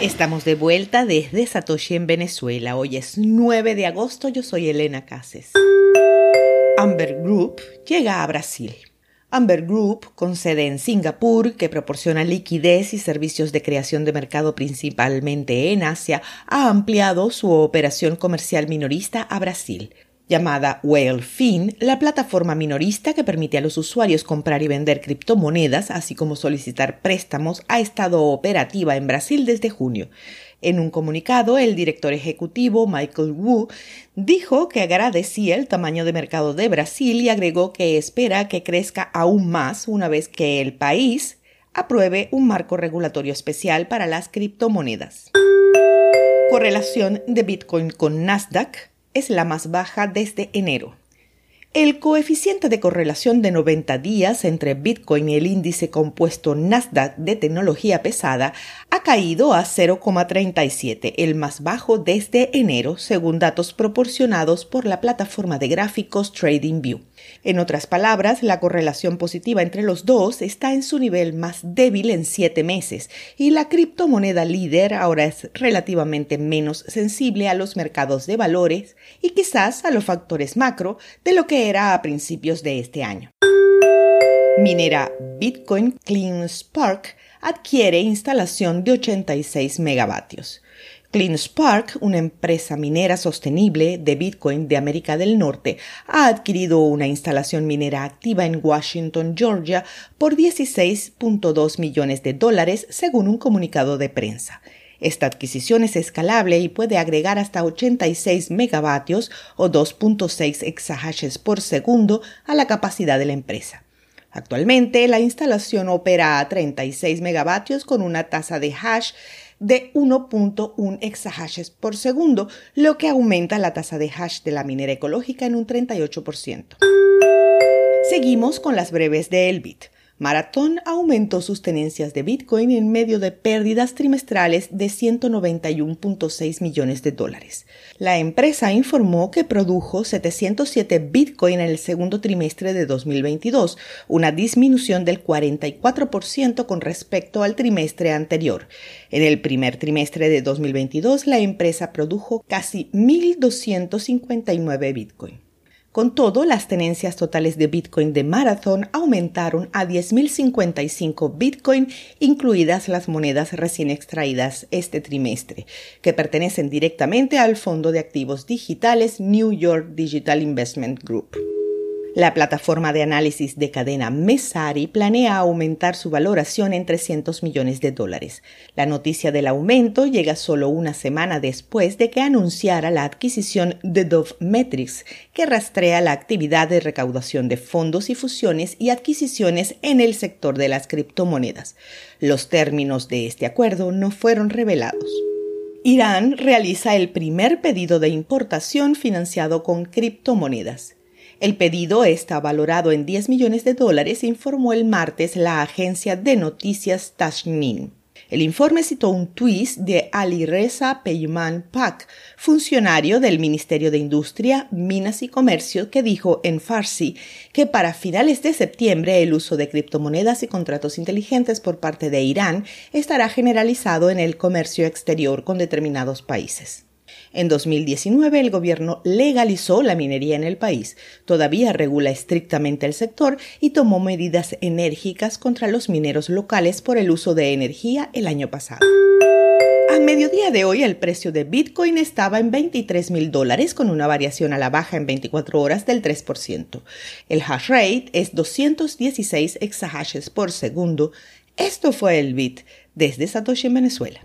Estamos de vuelta desde Satoshi en Venezuela. Hoy es 9 de agosto, yo soy Elena Cases. Amber Group llega a Brasil. Amber Group, con sede en Singapur, que proporciona liquidez y servicios de creación de mercado principalmente en Asia, ha ampliado su operación comercial minorista a Brasil llamada WhaleFin, la plataforma minorista que permite a los usuarios comprar y vender criptomonedas, así como solicitar préstamos, ha estado operativa en Brasil desde junio. En un comunicado, el director ejecutivo Michael Wu dijo que agradecía el tamaño de mercado de Brasil y agregó que espera que crezca aún más una vez que el país apruebe un marco regulatorio especial para las criptomonedas. Correlación de Bitcoin con Nasdaq es la más baja desde enero. El coeficiente de correlación de 90 días entre Bitcoin y el índice compuesto Nasdaq de tecnología pesada ha caído a 0,37, el más bajo desde enero, según datos proporcionados por la plataforma de gráficos TradingView. En otras palabras, la correlación positiva entre los dos está en su nivel más débil en siete meses y la criptomoneda líder ahora es relativamente menos sensible a los mercados de valores y quizás a los factores macro de lo que era a principios de este año. Minera Bitcoin Clean Spark adquiere instalación de 86 megavatios. CleanSpark, una empresa minera sostenible de Bitcoin de América del Norte, ha adquirido una instalación minera activa en Washington, Georgia, por 16.2 millones de dólares, según un comunicado de prensa. Esta adquisición es escalable y puede agregar hasta 86 megavatios o 2.6 exahashes por segundo a la capacidad de la empresa. Actualmente, la instalación opera a 36 megavatios con una tasa de hash de 1.1 exahashes por segundo, lo que aumenta la tasa de hash de la minera ecológica en un 38%. Seguimos con las breves de Elbit. Marathon aumentó sus tenencias de Bitcoin en medio de pérdidas trimestrales de 191.6 millones de dólares. La empresa informó que produjo 707 Bitcoin en el segundo trimestre de 2022, una disminución del 44% con respecto al trimestre anterior. En el primer trimestre de 2022, la empresa produjo casi 1.259 Bitcoin. Con todo, las tenencias totales de Bitcoin de Marathon aumentaron a 10.055 Bitcoin, incluidas las monedas recién extraídas este trimestre, que pertenecen directamente al fondo de activos digitales New York Digital Investment Group. La plataforma de análisis de cadena Mesari planea aumentar su valoración en 300 millones de dólares. La noticia del aumento llega solo una semana después de que anunciara la adquisición de Dove Metrics, que rastrea la actividad de recaudación de fondos y fusiones y adquisiciones en el sector de las criptomonedas. Los términos de este acuerdo no fueron revelados. Irán realiza el primer pedido de importación financiado con criptomonedas. El pedido está valorado en 10 millones de dólares, informó el martes la agencia de noticias Tasnim. El informe citó un tuit de Ali Reza Peyman Pak, funcionario del Ministerio de Industria, Minas y Comercio, que dijo en Farsi que para finales de septiembre el uso de criptomonedas y contratos inteligentes por parte de Irán estará generalizado en el comercio exterior con determinados países. En 2019 el gobierno legalizó la minería en el país, todavía regula estrictamente el sector y tomó medidas enérgicas contra los mineros locales por el uso de energía el año pasado. A mediodía de hoy el precio de Bitcoin estaba en 23 mil dólares con una variación a la baja en 24 horas del 3%. El hash rate es 216 exahashes por segundo. Esto fue el Bit desde Satoshi en Venezuela.